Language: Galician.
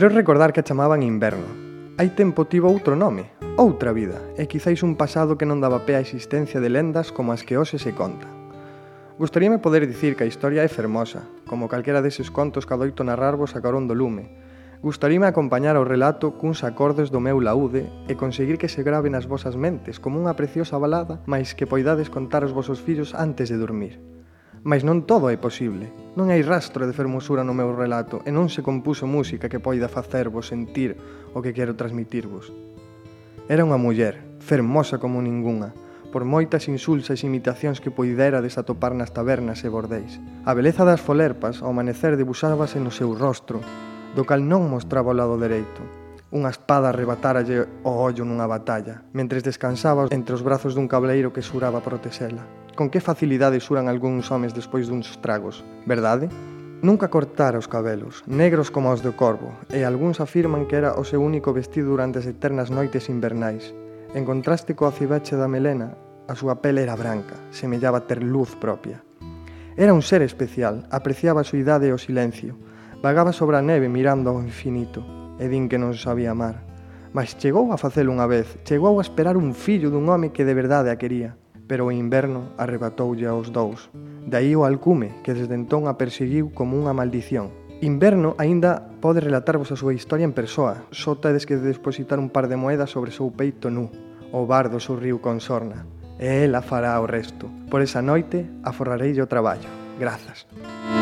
Creo recordar que a chamaban inverno. Hai tempo tivo outro nome, outra vida, e quizáis un pasado que non daba pé a existencia de lendas como as que hoxe se contan. Gostaríame poder dicir que a historia é fermosa, como calquera deses contos que adoito narrarvos a carón do lume. Gostaríame acompañar o relato cuns acordes do meu laude e conseguir que se grave nas vosas mentes como unha preciosa balada, mais que poidades contar aos vosos fillos antes de dormir. Mas non todo é posible. Non hai rastro de fermosura no meu relato e non se compuso música que poida facervos sentir o que quero transmitirvos. Era unha muller, fermosa como ningunha, por moitas insulsas imitacións que poidera desatopar nas tabernas e bordéis. A beleza das folerpas ao amanecer debuxábase no seu rostro, do cal non mostraba o lado dereito. Unha espada arrebatáralle o ollo nunha batalla, mentres descansaba entre os brazos dun cableiro que xuraba protexela con que facilidade xuran algúns homes despois duns tragos, verdade? Nunca cortara os cabelos, negros como os do corvo, e algúns afirman que era o seu único vestido durante as eternas noites invernais. En contraste coa cibache da melena, a súa pele era branca, semellaba ter luz propia. Era un ser especial, apreciaba a súa idade e o silencio. Vagaba sobre a neve mirando ao infinito, e din que non sabía amar. Mas chegou a facelo unha vez, chegou a esperar un fillo dun home que de verdade a quería pero o inverno arrebatoulle aos dous. Daí o alcume, que desde entón a perseguiu como unha maldición. Inverno aínda pode relatarvos a súa historia en persoa, só tedes que depositar un par de moedas sobre o seu peito nu. O bardo sorriu con sorna, e ela fará o resto. Por esa noite aforrarei o traballo. Grazas. Grazas.